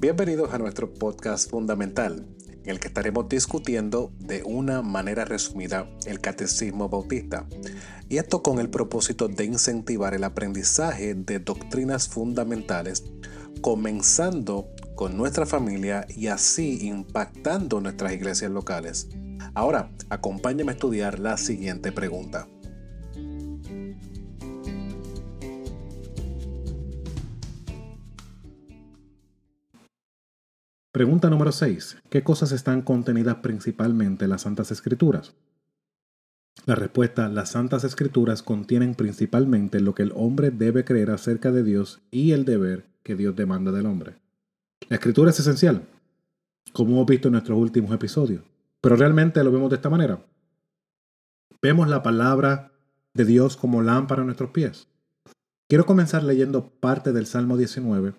Bienvenidos a nuestro podcast fundamental, en el que estaremos discutiendo de una manera resumida el catecismo bautista, y esto con el propósito de incentivar el aprendizaje de doctrinas fundamentales, comenzando con nuestra familia y así impactando nuestras iglesias locales. Ahora, acompáñame a estudiar la siguiente pregunta. Pregunta número 6. ¿Qué cosas están contenidas principalmente en las Santas Escrituras? La respuesta, las Santas Escrituras contienen principalmente lo que el hombre debe creer acerca de Dios y el deber que Dios demanda del hombre. La Escritura es esencial, como hemos visto en nuestros últimos episodios, pero realmente lo vemos de esta manera. Vemos la palabra de Dios como lámpara a nuestros pies. Quiero comenzar leyendo parte del Salmo 19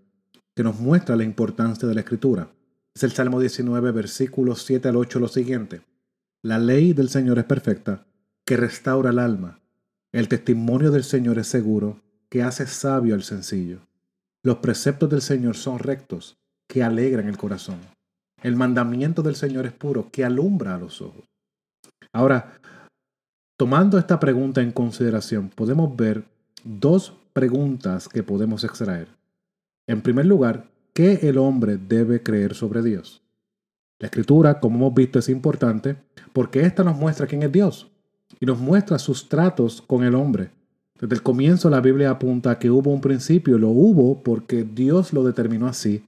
que nos muestra la importancia de la Escritura. Es el Salmo 19, versículos 7 al 8 lo siguiente. La ley del Señor es perfecta, que restaura el alma. El testimonio del Señor es seguro, que hace sabio al sencillo. Los preceptos del Señor son rectos, que alegran el corazón. El mandamiento del Señor es puro, que alumbra a los ojos. Ahora, tomando esta pregunta en consideración, podemos ver dos preguntas que podemos extraer. En primer lugar, qué el hombre debe creer sobre Dios. La escritura, como hemos visto, es importante porque ésta nos muestra quién es Dios y nos muestra sus tratos con el hombre. Desde el comienzo la Biblia apunta a que hubo un principio, lo hubo porque Dios lo determinó así,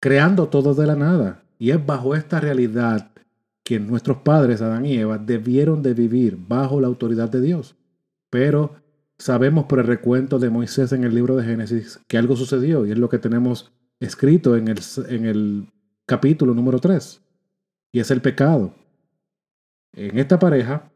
creando todo de la nada. Y es bajo esta realidad que nuestros padres, Adán y Eva, debieron de vivir bajo la autoridad de Dios. Pero sabemos por el recuento de Moisés en el libro de Génesis que algo sucedió y es lo que tenemos escrito en el, en el capítulo número 3, y es el pecado. En esta pareja,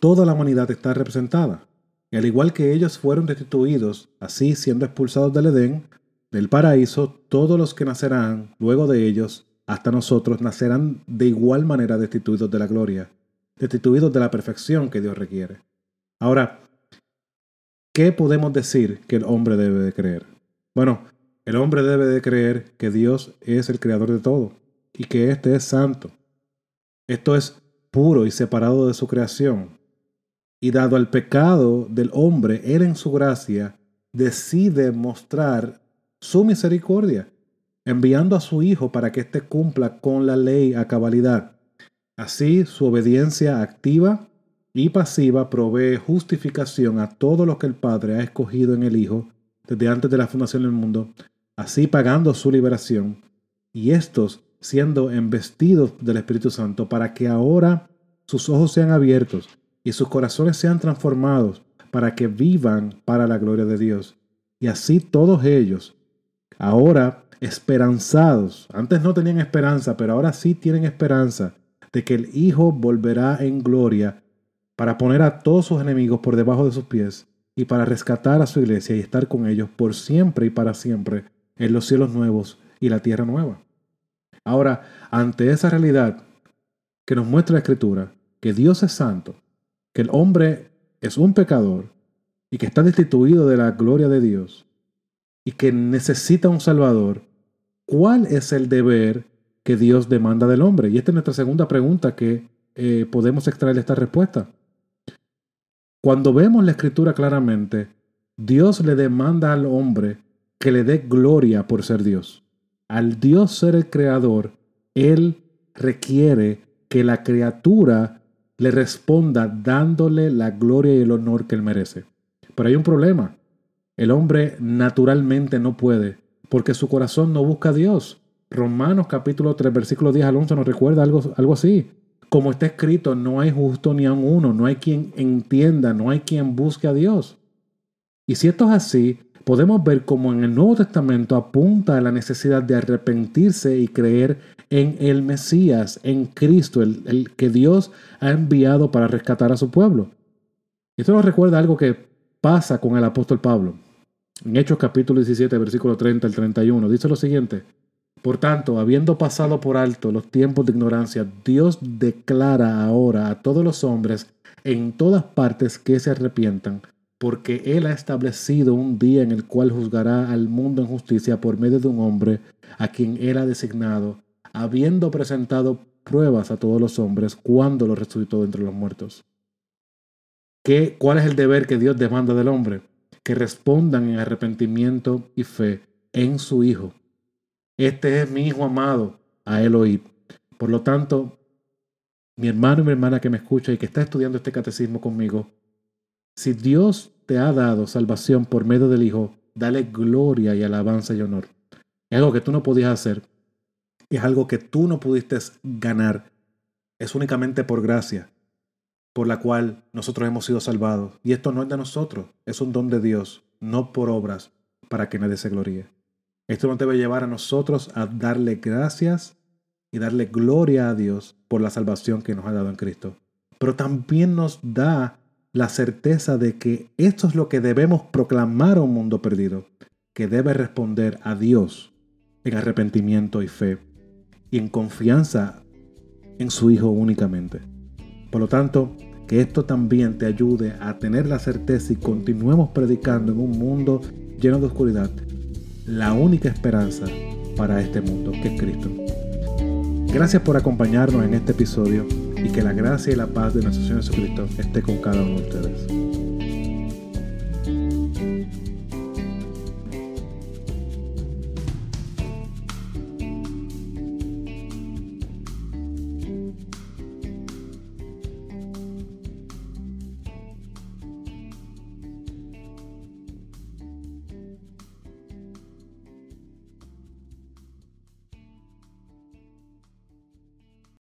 toda la humanidad está representada, y al igual que ellos fueron destituidos, así siendo expulsados del Edén, del paraíso, todos los que nacerán luego de ellos, hasta nosotros, nacerán de igual manera destituidos de la gloria, destituidos de la perfección que Dios requiere. Ahora, ¿qué podemos decir que el hombre debe de creer? Bueno, el hombre debe de creer que Dios es el creador de todo y que éste es santo. Esto es puro y separado de su creación. Y dado el pecado del hombre, Él en su gracia decide mostrar su misericordia, enviando a su Hijo para que éste cumpla con la ley a cabalidad. Así su obediencia activa y pasiva provee justificación a todo lo que el Padre ha escogido en el Hijo desde antes de la fundación del mundo así pagando su liberación, y estos siendo embestidos del Espíritu Santo para que ahora sus ojos sean abiertos y sus corazones sean transformados para que vivan para la gloria de Dios. Y así todos ellos, ahora esperanzados, antes no tenían esperanza, pero ahora sí tienen esperanza de que el Hijo volverá en gloria para poner a todos sus enemigos por debajo de sus pies y para rescatar a su iglesia y estar con ellos por siempre y para siempre en los cielos nuevos y la tierra nueva. Ahora, ante esa realidad que nos muestra la Escritura, que Dios es santo, que el hombre es un pecador y que está destituido de la gloria de Dios y que necesita un Salvador, ¿cuál es el deber que Dios demanda del hombre? Y esta es nuestra segunda pregunta que eh, podemos extraer esta respuesta. Cuando vemos la escritura claramente, Dios le demanda al hombre que le dé gloria por ser Dios. Al Dios ser el creador, Él requiere que la criatura le responda dándole la gloria y el honor que Él merece. Pero hay un problema. El hombre naturalmente no puede, porque su corazón no busca a Dios. Romanos capítulo 3, versículo 10 al 11 nos recuerda algo, algo así. Como está escrito, no hay justo ni a uno, no hay quien entienda, no hay quien busque a Dios. Y si esto es así, podemos ver cómo en el Nuevo Testamento apunta a la necesidad de arrepentirse y creer en el Mesías, en Cristo, el, que Dios ha enviado para rescatar a su pueblo. Esto nos recuerda algo que pasa con el apóstol Pablo. En Hechos capítulo 17, versículo 30 al 31, dice lo siguiente. Por tanto, habiendo pasado por alto los tiempos de ignorancia, Dios declara ahora a todos los hombres en todas partes que se arrepientan porque Él ha establecido un día en el cual juzgará al mundo en justicia por medio de un hombre a quien Él ha designado, habiendo presentado pruebas a todos los hombres cuando lo resucitó entre los muertos. ¿Qué, ¿Cuál es el deber que Dios demanda del hombre? Que respondan en arrepentimiento y fe en su Hijo. Este es mi Hijo amado, a Él oíd. Por lo tanto, mi hermano y mi hermana que me escucha y que está estudiando este catecismo conmigo, si Dios te ha dado salvación por medio del Hijo, dale gloria y alabanza y honor. Es algo que tú no podías hacer. Es algo que tú no pudiste ganar. Es únicamente por gracia, por la cual nosotros hemos sido salvados. Y esto no es de nosotros, es un don de Dios, no por obras, para que nadie se gloríe. Esto nos debe llevar a nosotros a darle gracias y darle gloria a Dios por la salvación que nos ha dado en Cristo. Pero también nos da la certeza de que esto es lo que debemos proclamar a un mundo perdido, que debe responder a Dios en arrepentimiento y fe y en confianza en su Hijo únicamente. Por lo tanto, que esto también te ayude a tener la certeza y continuemos predicando en un mundo lleno de oscuridad la única esperanza para este mundo, que es Cristo. Gracias por acompañarnos en este episodio y que la gracia y la paz de nuestro Señor Jesucristo esté con cada uno de ustedes.